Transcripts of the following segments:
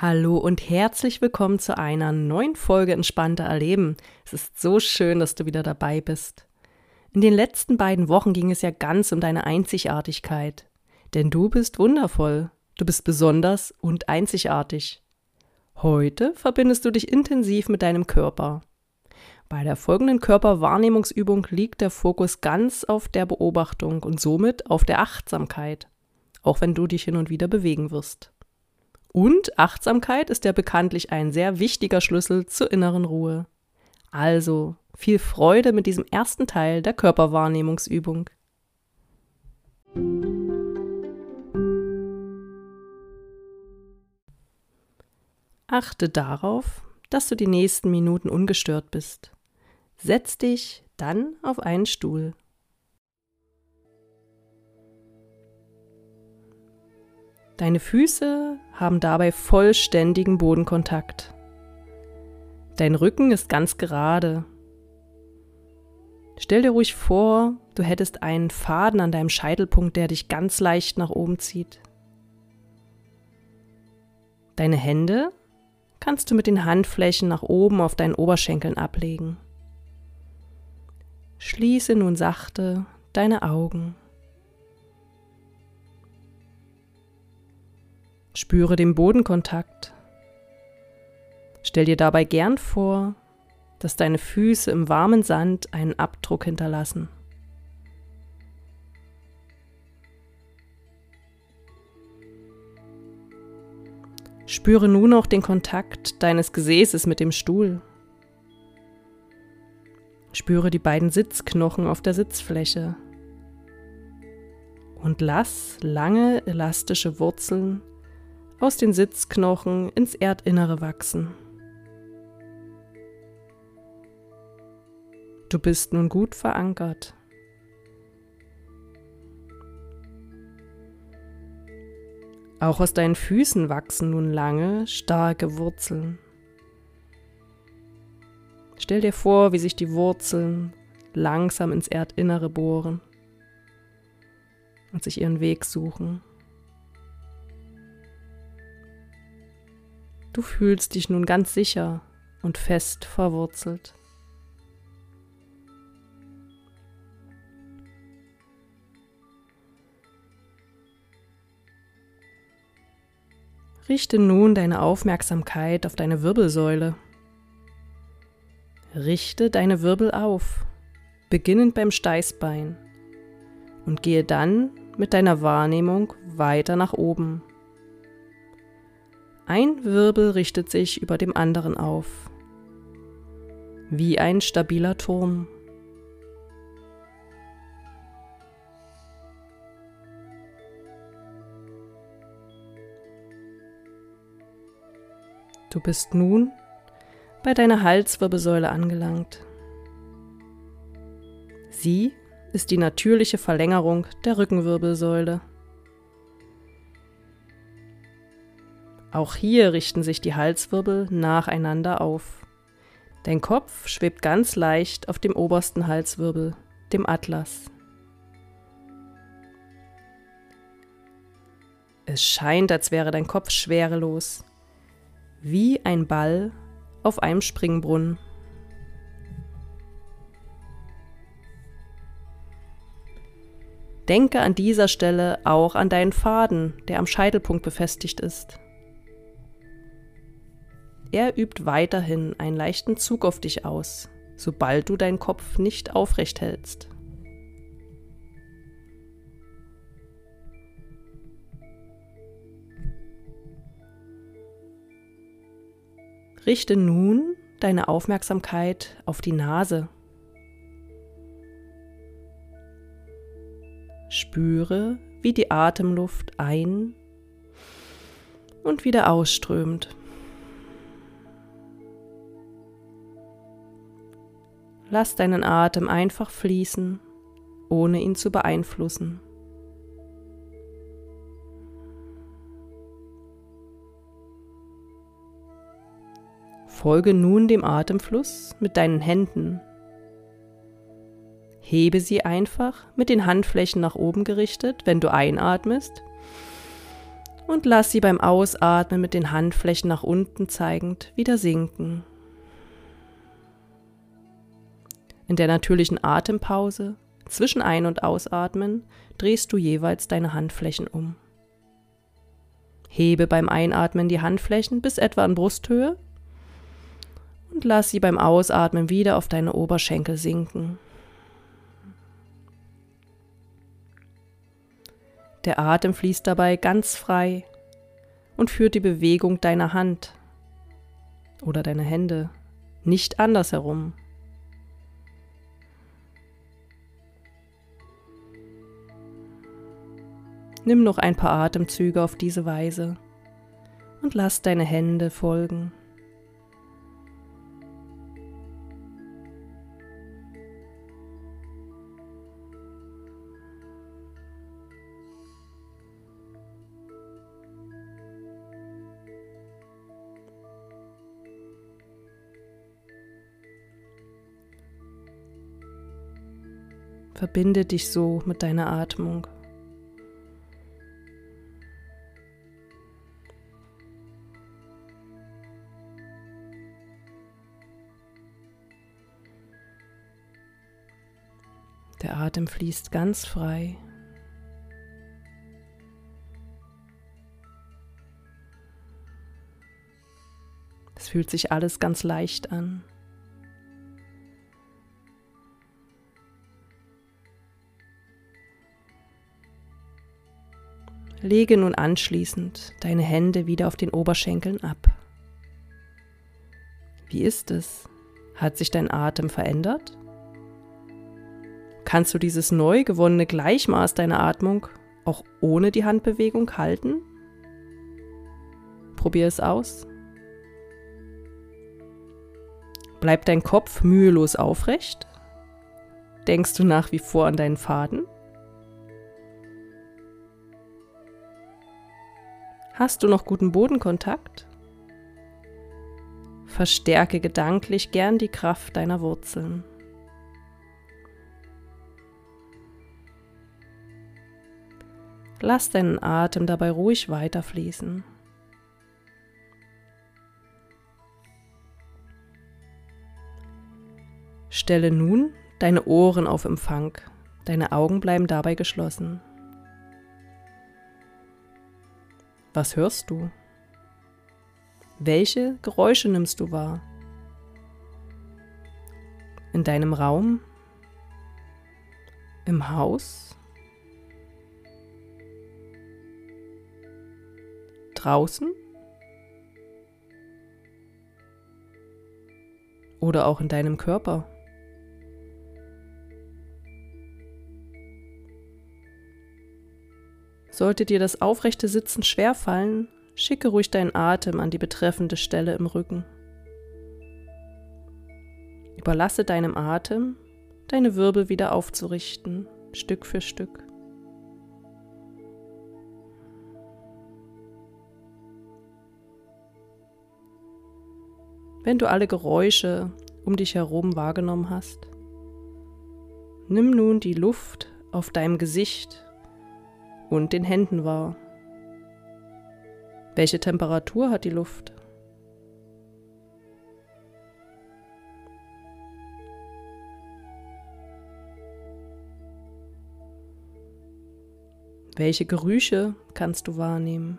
Hallo und herzlich willkommen zu einer neuen Folge Entspannter Erleben. Es ist so schön, dass du wieder dabei bist. In den letzten beiden Wochen ging es ja ganz um deine Einzigartigkeit. Denn du bist wundervoll, du bist besonders und einzigartig. Heute verbindest du dich intensiv mit deinem Körper. Bei der folgenden Körperwahrnehmungsübung liegt der Fokus ganz auf der Beobachtung und somit auf der Achtsamkeit, auch wenn du dich hin und wieder bewegen wirst. Und Achtsamkeit ist ja bekanntlich ein sehr wichtiger Schlüssel zur inneren Ruhe. Also viel Freude mit diesem ersten Teil der Körperwahrnehmungsübung. Achte darauf, dass du die nächsten Minuten ungestört bist. Setz dich dann auf einen Stuhl. Deine Füße haben dabei vollständigen Bodenkontakt. Dein Rücken ist ganz gerade. Stell dir ruhig vor, du hättest einen Faden an deinem Scheitelpunkt, der dich ganz leicht nach oben zieht. Deine Hände kannst du mit den Handflächen nach oben auf deinen Oberschenkeln ablegen. Schließe nun sachte deine Augen. Spüre den Bodenkontakt. Stell dir dabei gern vor, dass deine Füße im warmen Sand einen Abdruck hinterlassen. Spüre nun auch den Kontakt deines Gesäßes mit dem Stuhl. Spüre die beiden Sitzknochen auf der Sitzfläche und lass lange elastische Wurzeln aus den Sitzknochen ins Erdinnere wachsen. Du bist nun gut verankert. Auch aus deinen Füßen wachsen nun lange, starke Wurzeln. Stell dir vor, wie sich die Wurzeln langsam ins Erdinnere bohren und sich ihren Weg suchen. Du fühlst dich nun ganz sicher und fest verwurzelt. Richte nun deine Aufmerksamkeit auf deine Wirbelsäule. Richte deine Wirbel auf, beginnend beim Steißbein, und gehe dann mit deiner Wahrnehmung weiter nach oben. Ein Wirbel richtet sich über dem anderen auf, wie ein stabiler Turm. Du bist nun bei deiner Halswirbelsäule angelangt. Sie ist die natürliche Verlängerung der Rückenwirbelsäule. Auch hier richten sich die Halswirbel nacheinander auf. Dein Kopf schwebt ganz leicht auf dem obersten Halswirbel, dem Atlas. Es scheint, als wäre dein Kopf schwerelos, wie ein Ball auf einem Springbrunnen. Denke an dieser Stelle auch an deinen Faden, der am Scheitelpunkt befestigt ist. Er übt weiterhin einen leichten Zug auf dich aus, sobald du deinen Kopf nicht aufrecht hältst. Richte nun deine Aufmerksamkeit auf die Nase. Spüre, wie die Atemluft ein und wieder ausströmt. Lass deinen Atem einfach fließen, ohne ihn zu beeinflussen. Folge nun dem Atemfluss mit deinen Händen. Hebe sie einfach mit den Handflächen nach oben gerichtet, wenn du einatmest, und lass sie beim Ausatmen mit den Handflächen nach unten zeigend wieder sinken. In der natürlichen Atempause zwischen Ein- und Ausatmen drehst du jeweils deine Handflächen um. Hebe beim Einatmen die Handflächen bis etwa an Brusthöhe und lass sie beim Ausatmen wieder auf deine Oberschenkel sinken. Der Atem fließt dabei ganz frei und führt die Bewegung deiner Hand oder deiner Hände nicht andersherum. Nimm noch ein paar Atemzüge auf diese Weise und lass deine Hände folgen. Verbinde dich so mit deiner Atmung. Der Atem fließt ganz frei. Es fühlt sich alles ganz leicht an. Lege nun anschließend deine Hände wieder auf den Oberschenkeln ab. Wie ist es? Hat sich dein Atem verändert? Kannst du dieses neu gewonnene Gleichmaß deiner Atmung auch ohne die Handbewegung halten? Probier es aus. Bleibt dein Kopf mühelos aufrecht? Denkst du nach wie vor an deinen Faden? Hast du noch guten Bodenkontakt? Verstärke gedanklich gern die Kraft deiner Wurzeln. Lass deinen Atem dabei ruhig weiterfließen. Stelle nun deine Ohren auf Empfang. Deine Augen bleiben dabei geschlossen. Was hörst du? Welche Geräusche nimmst du wahr? In deinem Raum? Im Haus? Draußen? Oder auch in deinem Körper? Sollte dir das aufrechte Sitzen schwerfallen, schicke ruhig deinen Atem an die betreffende Stelle im Rücken. Überlasse deinem Atem, deine Wirbel wieder aufzurichten, Stück für Stück. Wenn du alle Geräusche um dich herum wahrgenommen hast, nimm nun die Luft auf deinem Gesicht und den Händen wahr. Welche Temperatur hat die Luft? Welche Gerüche kannst du wahrnehmen?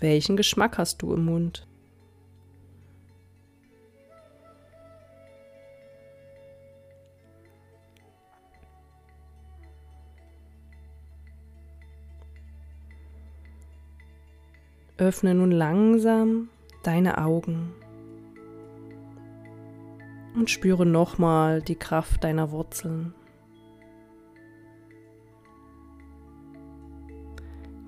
Welchen Geschmack hast du im Mund? Öffne nun langsam deine Augen und spüre nochmal die Kraft deiner Wurzeln.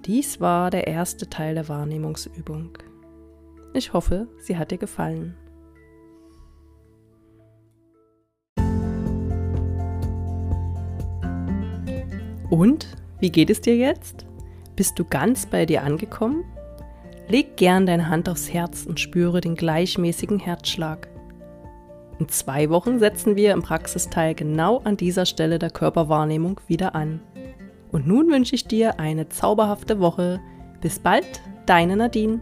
Dies war der erste Teil der Wahrnehmungsübung. Ich hoffe, sie hat dir gefallen. Und, wie geht es dir jetzt? Bist du ganz bei dir angekommen? Leg gern deine Hand aufs Herz und spüre den gleichmäßigen Herzschlag. In zwei Wochen setzen wir im Praxisteil genau an dieser Stelle der Körperwahrnehmung wieder an. Und nun wünsche ich dir eine zauberhafte Woche. Bis bald, deine Nadine.